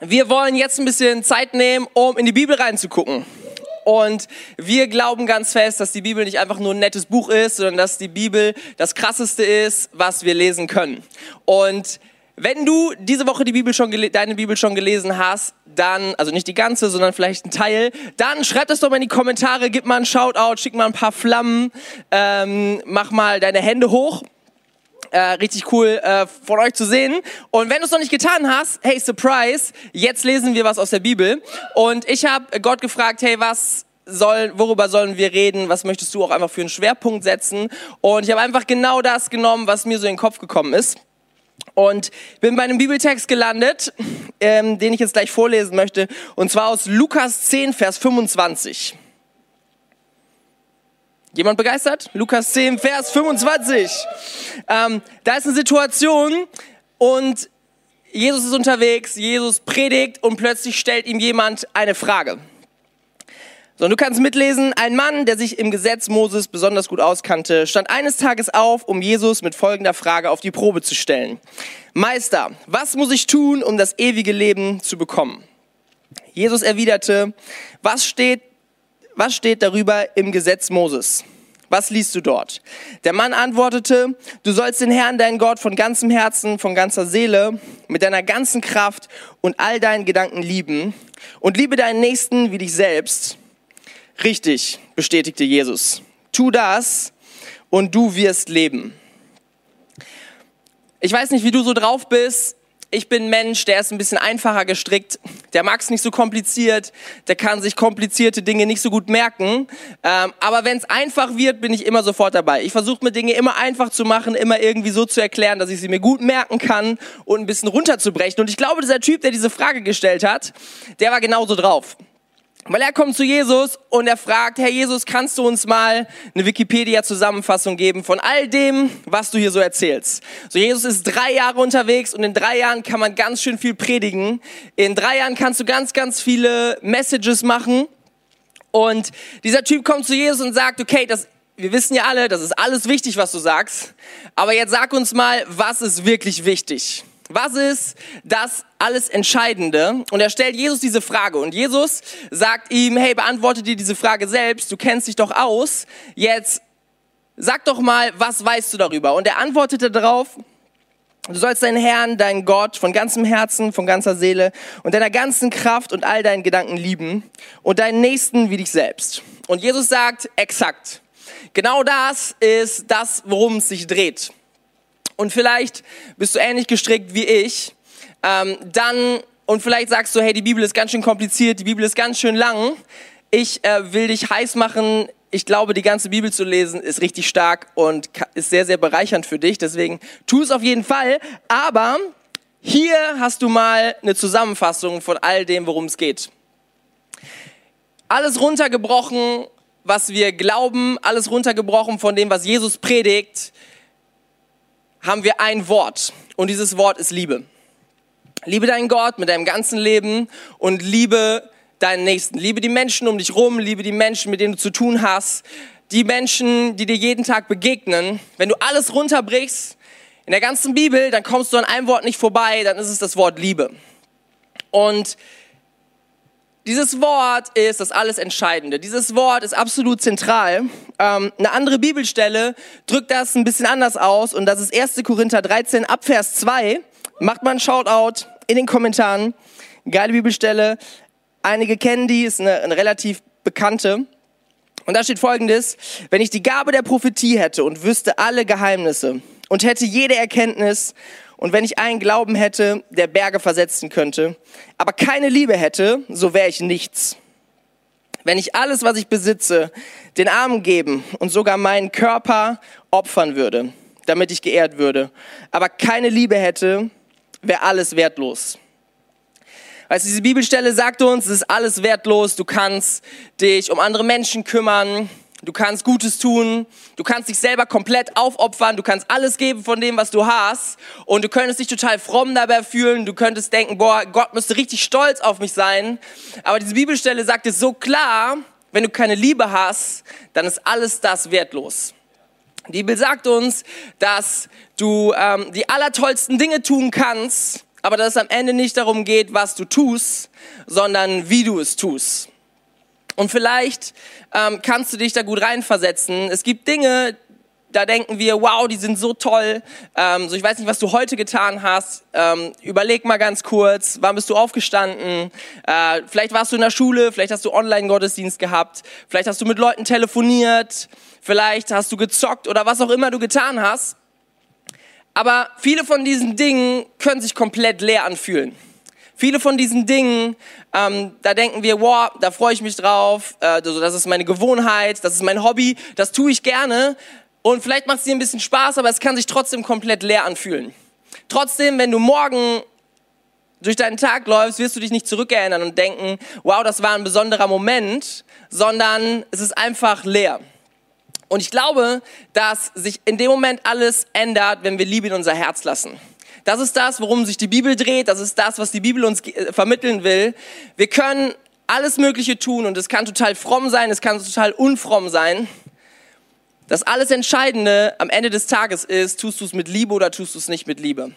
wir wollen jetzt ein bisschen Zeit nehmen, um in die Bibel reinzugucken. Und wir glauben ganz fest, dass die Bibel nicht einfach nur ein nettes Buch ist, sondern dass die Bibel das Krasseste ist, was wir lesen können. Und wenn du diese Woche die Bibel schon deine Bibel schon gelesen hast, dann, also nicht die ganze, sondern vielleicht ein Teil, dann schreib das doch mal in die Kommentare, gib mal einen Shoutout, schick mal ein paar Flammen, ähm, mach mal deine Hände hoch äh, richtig cool äh, von euch zu sehen. Und wenn du es noch nicht getan hast, hey, Surprise, jetzt lesen wir was aus der Bibel. Und ich habe Gott gefragt, hey, was soll, worüber sollen wir reden? Was möchtest du auch einfach für einen Schwerpunkt setzen? Und ich habe einfach genau das genommen, was mir so in den Kopf gekommen ist. Und bin bei einem Bibeltext gelandet, ähm, den ich jetzt gleich vorlesen möchte, und zwar aus Lukas 10, Vers 25. Jemand begeistert? Lukas 10, Vers 25. Ähm, da ist eine Situation und Jesus ist unterwegs, Jesus predigt und plötzlich stellt ihm jemand eine Frage. So, und du kannst mitlesen, ein Mann, der sich im Gesetz Moses besonders gut auskannte, stand eines Tages auf, um Jesus mit folgender Frage auf die Probe zu stellen. Meister, was muss ich tun, um das ewige Leben zu bekommen? Jesus erwiderte, was steht was steht darüber im Gesetz Moses? Was liest du dort? Der Mann antwortete, du sollst den Herrn, deinen Gott, von ganzem Herzen, von ganzer Seele, mit deiner ganzen Kraft und all deinen Gedanken lieben und liebe deinen Nächsten wie dich selbst. Richtig, bestätigte Jesus. Tu das und du wirst leben. Ich weiß nicht, wie du so drauf bist ich bin Mensch, der ist ein bisschen einfacher gestrickt, der mag es nicht so kompliziert, der kann sich komplizierte Dinge nicht so gut merken. Ähm, aber wenn es einfach wird, bin ich immer sofort dabei. Ich versuche mir Dinge immer einfach zu machen, immer irgendwie so zu erklären, dass ich sie mir gut merken kann und ein bisschen runterzubrechen. Und ich glaube, dieser Typ, der diese Frage gestellt hat, der war genauso drauf. Weil er kommt zu Jesus und er fragt, Herr Jesus, kannst du uns mal eine Wikipedia-Zusammenfassung geben von all dem, was du hier so erzählst? So, Jesus ist drei Jahre unterwegs und in drei Jahren kann man ganz schön viel predigen. In drei Jahren kannst du ganz, ganz viele Messages machen. Und dieser Typ kommt zu Jesus und sagt, okay, das, wir wissen ja alle, das ist alles wichtig, was du sagst. Aber jetzt sag uns mal, was ist wirklich wichtig? Was ist das alles Entscheidende? Und er stellt Jesus diese Frage und Jesus sagt ihm, hey, beantworte dir diese Frage selbst, du kennst dich doch aus, jetzt sag doch mal, was weißt du darüber? Und er antwortete darauf, du sollst deinen Herrn, deinen Gott von ganzem Herzen, von ganzer Seele und deiner ganzen Kraft und all deinen Gedanken lieben und deinen Nächsten wie dich selbst. Und Jesus sagt, exakt. Genau das ist das, worum es sich dreht und vielleicht bist du ähnlich gestrickt wie ich, ähm, dann und vielleicht sagst du, hey, die Bibel ist ganz schön kompliziert, die Bibel ist ganz schön lang. Ich äh, will dich heiß machen. Ich glaube, die ganze Bibel zu lesen ist richtig stark und ist sehr, sehr bereichernd für dich. Deswegen tu es auf jeden Fall. Aber hier hast du mal eine Zusammenfassung von all dem, worum es geht. Alles runtergebrochen, was wir glauben, alles runtergebrochen von dem, was Jesus predigt haben wir ein Wort und dieses Wort ist Liebe. Liebe deinen Gott mit deinem ganzen Leben und liebe deinen Nächsten. Liebe die Menschen um dich rum, liebe die Menschen, mit denen du zu tun hast, die Menschen, die dir jeden Tag begegnen. Wenn du alles runterbrichst in der ganzen Bibel, dann kommst du an einem Wort nicht vorbei, dann ist es das Wort Liebe. Und dieses Wort ist das alles Entscheidende. Dieses Wort ist absolut zentral. Ähm, eine andere Bibelstelle drückt das ein bisschen anders aus und das ist 1. Korinther 13 ab Vers 2. Macht mal ein Shoutout in den Kommentaren. Geile Bibelstelle. Einige kennen die, ist eine, eine relativ bekannte. Und da steht folgendes, wenn ich die Gabe der Prophetie hätte und wüsste alle Geheimnisse und hätte jede Erkenntnis und wenn ich einen Glauben hätte, der Berge versetzen könnte, aber keine Liebe hätte, so wäre ich nichts. Wenn ich alles, was ich besitze, den Armen geben und sogar meinen Körper opfern würde, damit ich geehrt würde, aber keine Liebe hätte, wäre alles wertlos. Weißt du, diese Bibelstelle sagt uns, es ist alles wertlos. Du kannst dich um andere Menschen kümmern. Du kannst Gutes tun, du kannst dich selber komplett aufopfern, du kannst alles geben von dem, was du hast und du könntest dich total fromm dabei fühlen, du könntest denken, boah, Gott müsste richtig stolz auf mich sein. Aber diese Bibelstelle sagt es so klar, wenn du keine Liebe hast, dann ist alles das wertlos. Die Bibel sagt uns, dass du ähm, die allertollsten Dinge tun kannst, aber dass es am Ende nicht darum geht, was du tust, sondern wie du es tust. Und vielleicht ähm, kannst du dich da gut reinversetzen. Es gibt Dinge, da denken wir, wow, die sind so toll. Ähm, so, ich weiß nicht, was du heute getan hast. Ähm, überleg mal ganz kurz, wann bist du aufgestanden? Äh, vielleicht warst du in der Schule, vielleicht hast du Online-Gottesdienst gehabt, vielleicht hast du mit Leuten telefoniert, vielleicht hast du gezockt oder was auch immer du getan hast. Aber viele von diesen Dingen können sich komplett leer anfühlen. Viele von diesen Dingen, ähm, da denken wir, wow, da freue ich mich drauf, äh, das ist meine Gewohnheit, das ist mein Hobby, das tue ich gerne. Und vielleicht macht es dir ein bisschen Spaß, aber es kann sich trotzdem komplett leer anfühlen. Trotzdem, wenn du morgen durch deinen Tag läufst, wirst du dich nicht zurückerinnern und denken, wow, das war ein besonderer Moment, sondern es ist einfach leer. Und ich glaube, dass sich in dem Moment alles ändert, wenn wir Liebe in unser Herz lassen. Das ist das, worum sich die Bibel dreht. Das ist das, was die Bibel uns äh, vermitteln will. Wir können alles Mögliche tun und es kann total fromm sein, es kann total unfromm sein. Das alles Entscheidende am Ende des Tages ist, tust du es mit Liebe oder tust du es nicht mit Liebe.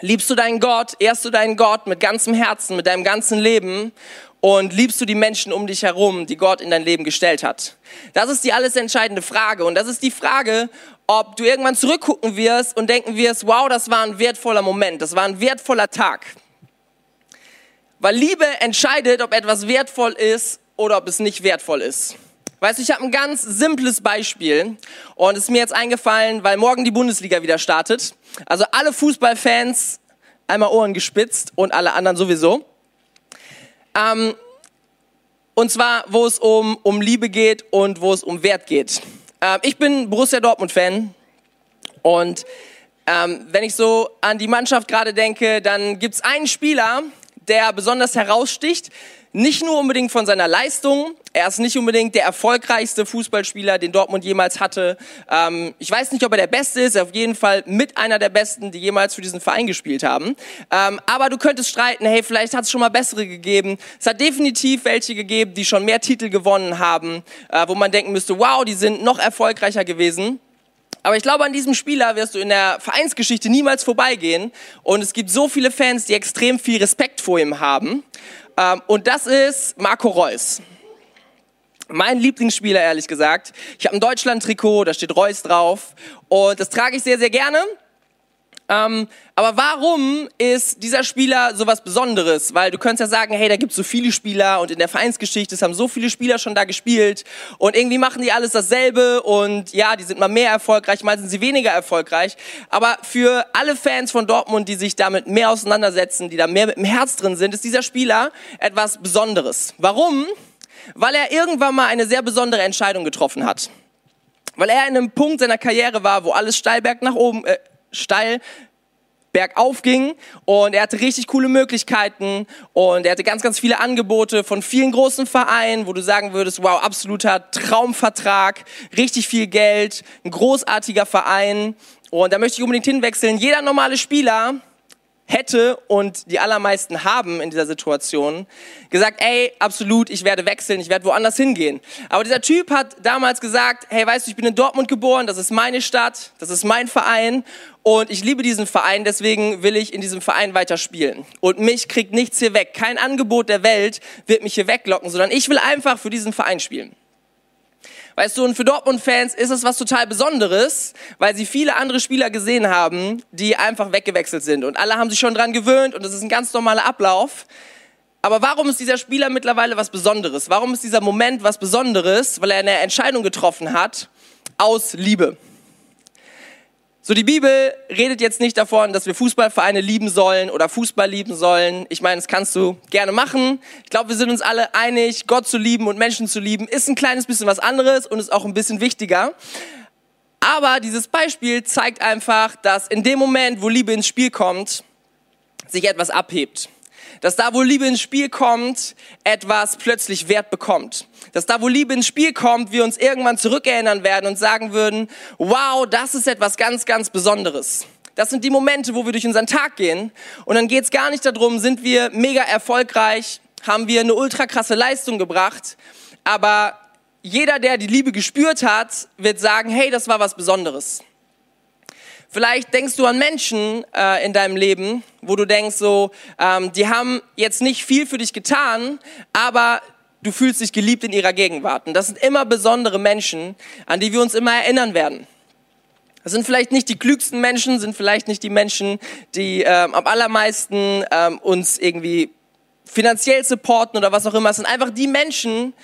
Liebst du deinen Gott, ehrst du deinen Gott mit ganzem Herzen, mit deinem ganzen Leben und liebst du die Menschen um dich herum, die Gott in dein Leben gestellt hat? Das ist die alles entscheidende Frage und das ist die Frage, ob du irgendwann zurückgucken wirst und denken wirst, wow, das war ein wertvoller Moment, das war ein wertvoller Tag. Weil Liebe entscheidet, ob etwas wertvoll ist oder ob es nicht wertvoll ist. Weißt du, ich habe ein ganz simples Beispiel und es ist mir jetzt eingefallen, weil morgen die Bundesliga wieder startet. Also alle Fußballfans einmal Ohren gespitzt und alle anderen sowieso. Ähm, und zwar, wo es um, um Liebe geht und wo es um Wert geht. Ähm, ich bin Borussia Dortmund-Fan. Und ähm, wenn ich so an die Mannschaft gerade denke, dann gibt es einen Spieler, der besonders heraussticht. Nicht nur unbedingt von seiner Leistung, er ist nicht unbedingt der erfolgreichste Fußballspieler, den Dortmund jemals hatte. Ähm, ich weiß nicht, ob er der Beste ist, auf jeden Fall mit einer der Besten, die jemals für diesen Verein gespielt haben. Ähm, aber du könntest streiten, hey, vielleicht hat es schon mal bessere gegeben. Es hat definitiv welche gegeben, die schon mehr Titel gewonnen haben, äh, wo man denken müsste, wow, die sind noch erfolgreicher gewesen. Aber ich glaube, an diesem Spieler wirst du in der Vereinsgeschichte niemals vorbeigehen. Und es gibt so viele Fans, die extrem viel Respekt vor ihm haben. Ähm, und das ist Marco Reus. Mein Lieblingsspieler, ehrlich gesagt. Ich habe ein Deutschland-Trikot, da steht Reus drauf. Und das trage ich sehr, sehr gerne. Ähm, aber warum ist dieser Spieler so was Besonderes? Weil du könntest ja sagen, hey, da gibt es so viele Spieler und in der Vereinsgeschichte, es haben so viele Spieler schon da gespielt und irgendwie machen die alles dasselbe und ja, die sind mal mehr erfolgreich, mal sind sie weniger erfolgreich. Aber für alle Fans von Dortmund, die sich damit mehr auseinandersetzen, die da mehr mit dem Herz drin sind, ist dieser Spieler etwas Besonderes. Warum? weil er irgendwann mal eine sehr besondere Entscheidung getroffen hat. Weil er in einem Punkt seiner Karriere war, wo alles steil berg nach oben, äh, steil bergauf ging und er hatte richtig coole Möglichkeiten und er hatte ganz, ganz viele Angebote von vielen großen Vereinen, wo du sagen würdest, wow, absoluter Traumvertrag, richtig viel Geld, ein großartiger Verein und da möchte ich unbedingt hinwechseln. Jeder normale Spieler hätte und die allermeisten haben in dieser Situation gesagt, ey, absolut, ich werde wechseln, ich werde woanders hingehen. Aber dieser Typ hat damals gesagt, hey, weißt du, ich bin in Dortmund geboren, das ist meine Stadt, das ist mein Verein und ich liebe diesen Verein, deswegen will ich in diesem Verein weiterspielen. Und mich kriegt nichts hier weg. Kein Angebot der Welt wird mich hier weglocken, sondern ich will einfach für diesen Verein spielen. Weißt du, und für Dortmund-Fans ist es was total Besonderes, weil sie viele andere Spieler gesehen haben, die einfach weggewechselt sind. Und alle haben sich schon dran gewöhnt und das ist ein ganz normaler Ablauf. Aber warum ist dieser Spieler mittlerweile was Besonderes? Warum ist dieser Moment was Besonderes? Weil er eine Entscheidung getroffen hat aus Liebe. So, die Bibel redet jetzt nicht davon, dass wir Fußballvereine lieben sollen oder Fußball lieben sollen. Ich meine, das kannst du gerne machen. Ich glaube, wir sind uns alle einig, Gott zu lieben und Menschen zu lieben ist ein kleines bisschen was anderes und ist auch ein bisschen wichtiger. Aber dieses Beispiel zeigt einfach, dass in dem Moment, wo Liebe ins Spiel kommt, sich etwas abhebt dass da, wo Liebe ins Spiel kommt, etwas plötzlich Wert bekommt. Dass da, wo Liebe ins Spiel kommt, wir uns irgendwann zurückerinnern werden und sagen würden, wow, das ist etwas ganz, ganz Besonderes. Das sind die Momente, wo wir durch unseren Tag gehen und dann geht es gar nicht darum, sind wir mega erfolgreich, haben wir eine ultra krasse Leistung gebracht, aber jeder, der die Liebe gespürt hat, wird sagen, hey, das war was Besonderes. Vielleicht denkst du an Menschen äh, in deinem Leben, wo du denkst, so, ähm, die haben jetzt nicht viel für dich getan, aber du fühlst dich geliebt in ihrer Gegenwart. Und das sind immer besondere Menschen, an die wir uns immer erinnern werden. Das sind vielleicht nicht die klügsten Menschen, sind vielleicht nicht die Menschen, die ähm, am allermeisten ähm, uns irgendwie finanziell supporten oder was auch immer. Es sind einfach die Menschen,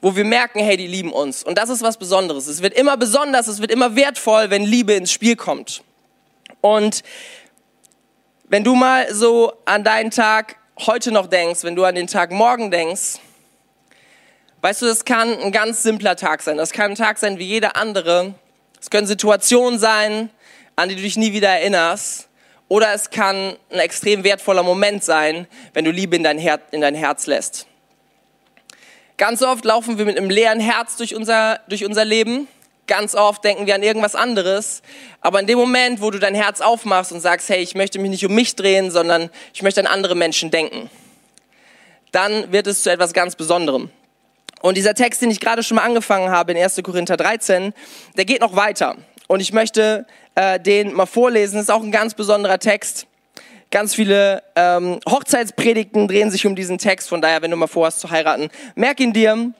wo wir merken, hey, die lieben uns. Und das ist was Besonderes. Es wird immer besonders, es wird immer wertvoll, wenn Liebe ins Spiel kommt. Und wenn du mal so an deinen Tag heute noch denkst, wenn du an den Tag morgen denkst, weißt du, das kann ein ganz simpler Tag sein. Das kann ein Tag sein wie jeder andere. Es können Situationen sein, an die du dich nie wieder erinnerst. Oder es kann ein extrem wertvoller Moment sein, wenn du Liebe in dein, Her in dein Herz lässt. Ganz oft laufen wir mit einem leeren Herz durch unser, durch unser Leben. Ganz oft denken wir an irgendwas anderes. Aber in dem Moment, wo du dein Herz aufmachst und sagst, hey, ich möchte mich nicht um mich drehen, sondern ich möchte an andere Menschen denken, dann wird es zu etwas ganz Besonderem. Und dieser Text, den ich gerade schon mal angefangen habe in 1. Korinther 13, der geht noch weiter. Und ich möchte äh, den mal vorlesen. Das ist auch ein ganz besonderer Text. Ganz viele ähm, Hochzeitspredigten drehen sich um diesen Text. Von daher, wenn du mal vorhast zu heiraten, merk ihn dir.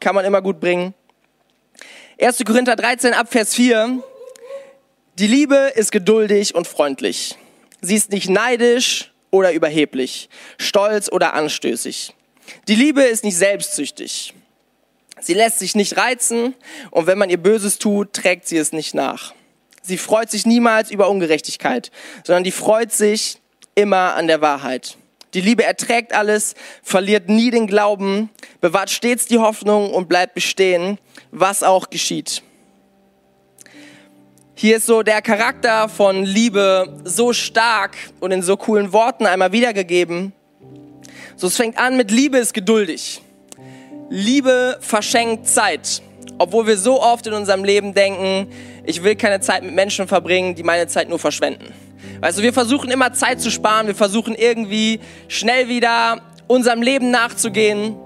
Kann man immer gut bringen. 1. Korinther 13 ab Vers 4. Die Liebe ist geduldig und freundlich. Sie ist nicht neidisch oder überheblich, stolz oder anstößig. Die Liebe ist nicht selbstsüchtig. Sie lässt sich nicht reizen und wenn man ihr Böses tut, trägt sie es nicht nach. Sie freut sich niemals über Ungerechtigkeit, sondern die freut sich immer an der Wahrheit. Die Liebe erträgt alles, verliert nie den Glauben, bewahrt stets die Hoffnung und bleibt bestehen, was auch geschieht. Hier ist so der Charakter von Liebe so stark und in so coolen Worten einmal wiedergegeben. So, es fängt an mit Liebe ist geduldig. Liebe verschenkt Zeit. Obwohl wir so oft in unserem Leben denken, ich will keine Zeit mit Menschen verbringen, die meine Zeit nur verschwenden. Weißt du, wir versuchen immer Zeit zu sparen, wir versuchen irgendwie schnell wieder unserem Leben nachzugehen.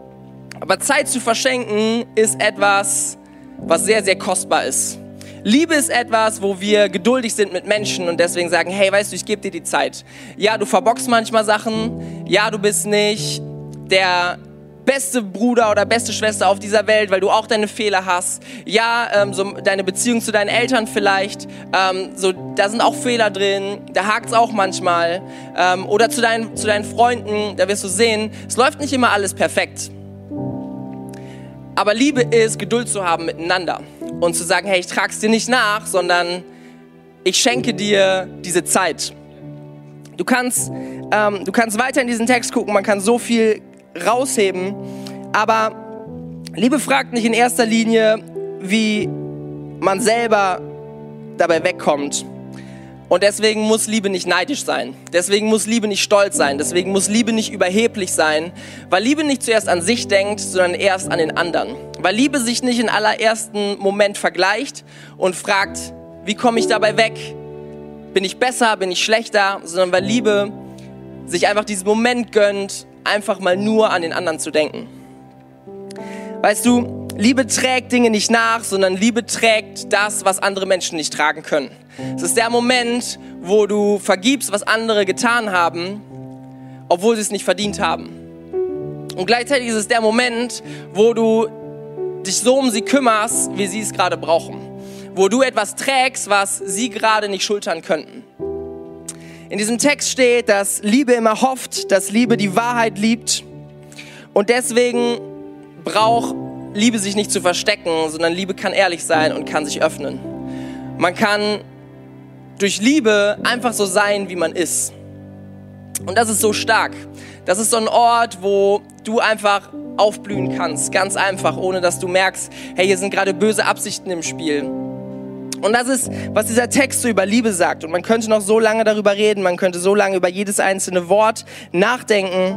Aber Zeit zu verschenken ist etwas, was sehr, sehr kostbar ist. Liebe ist etwas, wo wir geduldig sind mit Menschen und deswegen sagen, hey, weißt du, ich gebe dir die Zeit. Ja, du verbockst manchmal Sachen. Ja, du bist nicht der beste Bruder oder beste Schwester auf dieser Welt, weil du auch deine Fehler hast. Ja, ähm, so deine Beziehung zu deinen Eltern vielleicht, ähm, so, da sind auch Fehler drin, da hakt es auch manchmal. Ähm, oder zu deinen, zu deinen Freunden, da wirst du sehen, es läuft nicht immer alles perfekt. Aber Liebe ist, Geduld zu haben miteinander und zu sagen, hey, ich trage es dir nicht nach, sondern ich schenke dir diese Zeit. Du kannst, ähm, du kannst weiter in diesen Text gucken, man kann so viel rausheben. Aber Liebe fragt nicht in erster Linie, wie man selber dabei wegkommt. Und deswegen muss Liebe nicht neidisch sein. Deswegen muss Liebe nicht stolz sein. Deswegen muss Liebe nicht überheblich sein. Weil Liebe nicht zuerst an sich denkt, sondern erst an den anderen. Weil Liebe sich nicht in allerersten Moment vergleicht und fragt, wie komme ich dabei weg? Bin ich besser? Bin ich schlechter? Sondern weil Liebe sich einfach diesen Moment gönnt, einfach mal nur an den anderen zu denken. Weißt du, Liebe trägt Dinge nicht nach, sondern Liebe trägt das, was andere Menschen nicht tragen können. Es ist der Moment, wo du vergibst, was andere getan haben, obwohl sie es nicht verdient haben. Und gleichzeitig ist es der Moment, wo du dich so um sie kümmerst, wie sie es gerade brauchen. Wo du etwas trägst, was sie gerade nicht schultern könnten. In diesem Text steht, dass Liebe immer hofft, dass Liebe die Wahrheit liebt. Und deswegen braucht Liebe sich nicht zu verstecken, sondern Liebe kann ehrlich sein und kann sich öffnen. Man kann durch Liebe einfach so sein, wie man ist. Und das ist so stark. Das ist so ein Ort, wo du einfach aufblühen kannst, ganz einfach, ohne dass du merkst, hey, hier sind gerade böse Absichten im Spiel. Und das ist, was dieser Text so über Liebe sagt. Und man könnte noch so lange darüber reden, man könnte so lange über jedes einzelne Wort nachdenken.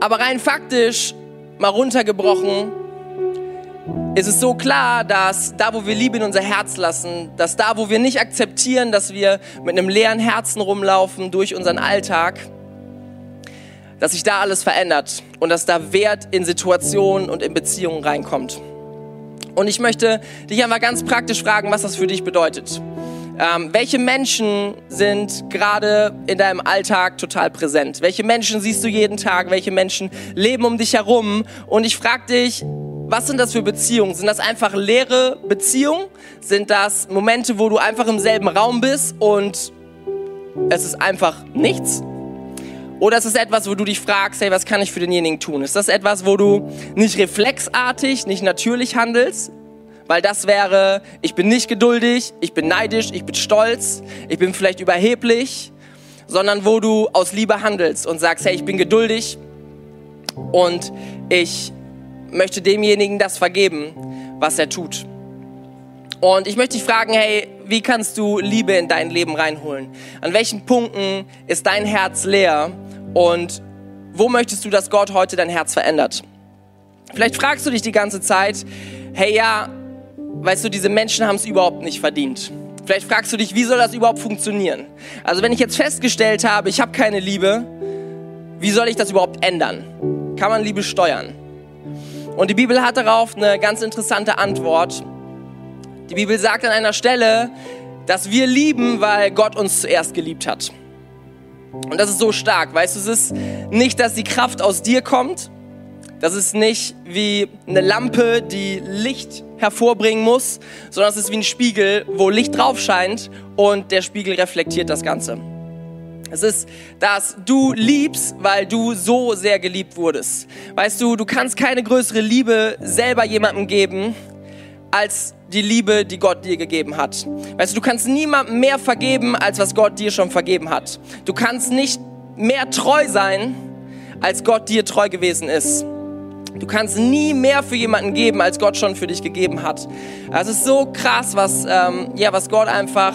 Aber rein faktisch, mal runtergebrochen, ist es so klar, dass da, wo wir Liebe in unser Herz lassen, dass da, wo wir nicht akzeptieren, dass wir mit einem leeren Herzen rumlaufen durch unseren Alltag, dass sich da alles verändert und dass da Wert in Situationen und in Beziehungen reinkommt. Und ich möchte dich einfach ganz praktisch fragen, was das für dich bedeutet. Ähm, welche Menschen sind gerade in deinem Alltag total präsent? Welche Menschen siehst du jeden Tag? Welche Menschen leben um dich herum? Und ich frage dich, was sind das für Beziehungen? Sind das einfach leere Beziehungen? Sind das Momente, wo du einfach im selben Raum bist und es ist einfach nichts? Oder ist es etwas, wo du dich fragst, hey, was kann ich für denjenigen tun? Ist das etwas, wo du nicht reflexartig, nicht natürlich handelst? Weil das wäre, ich bin nicht geduldig, ich bin neidisch, ich bin stolz, ich bin vielleicht überheblich, sondern wo du aus Liebe handelst und sagst, hey, ich bin geduldig und ich möchte demjenigen das vergeben, was er tut. Und ich möchte dich fragen, hey, wie kannst du Liebe in dein Leben reinholen? An welchen Punkten ist dein Herz leer? Und wo möchtest du, dass Gott heute dein Herz verändert? Vielleicht fragst du dich die ganze Zeit, hey ja, weißt du, diese Menschen haben es überhaupt nicht verdient. Vielleicht fragst du dich, wie soll das überhaupt funktionieren? Also wenn ich jetzt festgestellt habe, ich habe keine Liebe, wie soll ich das überhaupt ändern? Kann man Liebe steuern? Und die Bibel hat darauf eine ganz interessante Antwort. Die Bibel sagt an einer Stelle, dass wir lieben, weil Gott uns zuerst geliebt hat. Und das ist so stark, weißt du, es ist nicht, dass die Kraft aus dir kommt, das ist nicht wie eine Lampe, die Licht hervorbringen muss, sondern es ist wie ein Spiegel, wo Licht drauf scheint und der Spiegel reflektiert das Ganze. Es ist, dass du liebst, weil du so sehr geliebt wurdest. Weißt du, du kannst keine größere Liebe selber jemandem geben, als die Liebe, die Gott dir gegeben hat. Weißt du, du kannst niemandem mehr vergeben, als was Gott dir schon vergeben hat. Du kannst nicht mehr treu sein, als Gott dir treu gewesen ist. Du kannst nie mehr für jemanden geben, als Gott schon für dich gegeben hat. Es ist so krass, was, ähm, ja, was Gott einfach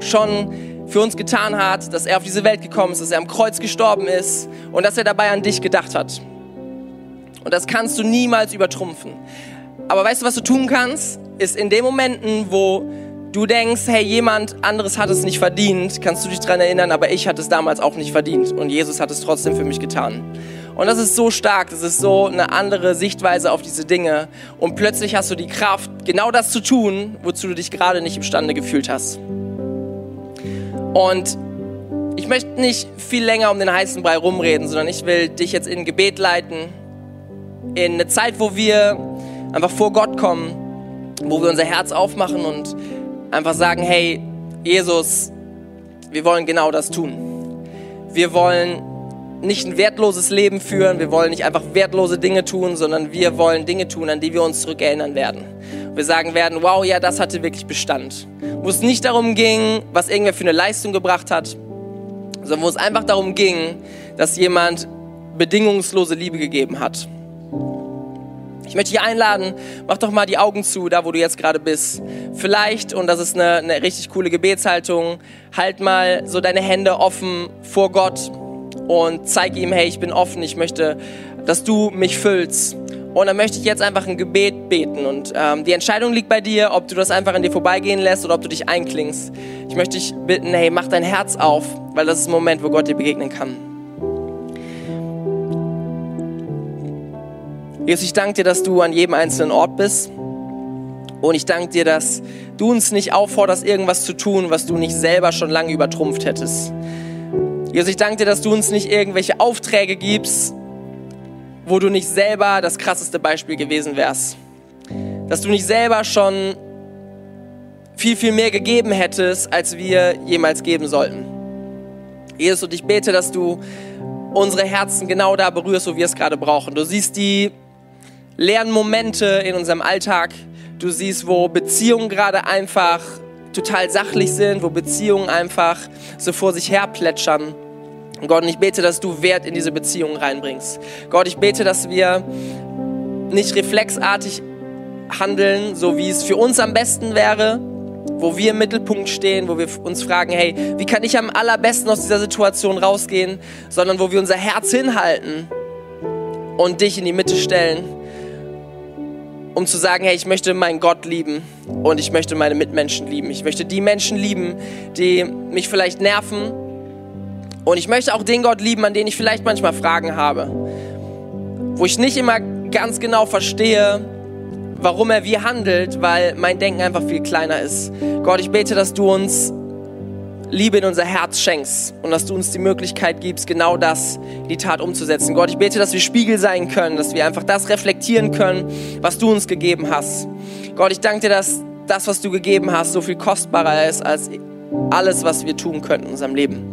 schon für uns getan hat, dass er auf diese Welt gekommen ist, dass er am Kreuz gestorben ist und dass er dabei an dich gedacht hat. Und das kannst du niemals übertrumpfen. Aber weißt du, was du tun kannst? Ist in den Momenten, wo du denkst, hey, jemand anderes hat es nicht verdient, kannst du dich daran erinnern, aber ich hatte es damals auch nicht verdient und Jesus hat es trotzdem für mich getan. Und das ist so stark, das ist so eine andere Sichtweise auf diese Dinge und plötzlich hast du die Kraft, genau das zu tun, wozu du dich gerade nicht imstande gefühlt hast. Und ich möchte nicht viel länger um den heißen Brei rumreden, sondern ich will dich jetzt in Gebet leiten, in eine Zeit, wo wir einfach vor Gott kommen, wo wir unser Herz aufmachen und einfach sagen, hey, Jesus, wir wollen genau das tun. Wir wollen nicht ein wertloses Leben führen, wir wollen nicht einfach wertlose Dinge tun, sondern wir wollen Dinge tun, an die wir uns zurückerinnern werden. Wir sagen werden, wow, ja, das hatte wirklich Bestand. Wo es nicht darum ging, was irgendwer für eine Leistung gebracht hat, sondern wo es einfach darum ging, dass jemand bedingungslose Liebe gegeben hat. Ich möchte dich einladen, mach doch mal die Augen zu, da wo du jetzt gerade bist. Vielleicht, und das ist eine, eine richtig coole Gebetshaltung, halt mal so deine Hände offen vor Gott und zeig ihm, hey, ich bin offen, ich möchte, dass du mich füllst. Und dann möchte ich jetzt einfach ein Gebet beten. Und ähm, die Entscheidung liegt bei dir, ob du das einfach an dir vorbeigehen lässt oder ob du dich einklingst. Ich möchte dich bitten, hey, mach dein Herz auf, weil das ist ein Moment, wo Gott dir begegnen kann. Jesus, ich danke dir, dass du an jedem einzelnen Ort bist. Und ich danke dir, dass du uns nicht aufforderst, irgendwas zu tun, was du nicht selber schon lange übertrumpft hättest. Jesus, ich danke dir, dass du uns nicht irgendwelche Aufträge gibst, wo du nicht selber das krasseste Beispiel gewesen wärst. Dass du nicht selber schon viel, viel mehr gegeben hättest, als wir jemals geben sollten. Jesus, und ich bete, dass du unsere Herzen genau da berührst, wo wir es gerade brauchen. Du siehst die leeren Momente in unserem Alltag. Du siehst, wo Beziehungen gerade einfach total sachlich sind, wo Beziehungen einfach so vor sich her plätschern. Und Gott, ich bete, dass du Wert in diese Beziehungen reinbringst. Gott, ich bete, dass wir nicht reflexartig handeln, so wie es für uns am besten wäre, wo wir im Mittelpunkt stehen, wo wir uns fragen, hey, wie kann ich am allerbesten aus dieser Situation rausgehen, sondern wo wir unser Herz hinhalten und dich in die Mitte stellen um zu sagen, hey, ich möchte meinen Gott lieben und ich möchte meine Mitmenschen lieben. Ich möchte die Menschen lieben, die mich vielleicht nerven. Und ich möchte auch den Gott lieben, an den ich vielleicht manchmal Fragen habe. Wo ich nicht immer ganz genau verstehe, warum er wie handelt, weil mein Denken einfach viel kleiner ist. Gott, ich bete, dass du uns Liebe in unser Herz schenkst und dass du uns die Möglichkeit gibst, genau das in die Tat umzusetzen. Gott, ich bete, dass wir Spiegel sein können, dass wir einfach das reflektieren können, was du uns gegeben hast. Gott, ich danke dir, dass das, was du gegeben hast, so viel kostbarer ist als alles, was wir tun könnten in unserem Leben.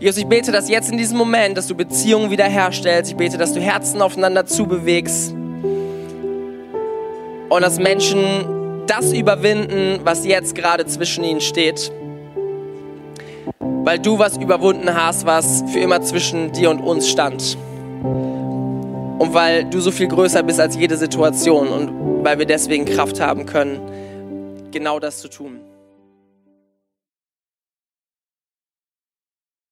Jesus, ich bete, dass jetzt in diesem Moment, dass du Beziehungen wiederherstellst. Ich bete, dass du Herzen aufeinander zubewegst und dass Menschen das überwinden, was jetzt gerade zwischen ihnen steht. Weil du was überwunden hast, was für immer zwischen dir und uns stand. Und weil du so viel größer bist als jede Situation und weil wir deswegen Kraft haben können, genau das zu tun.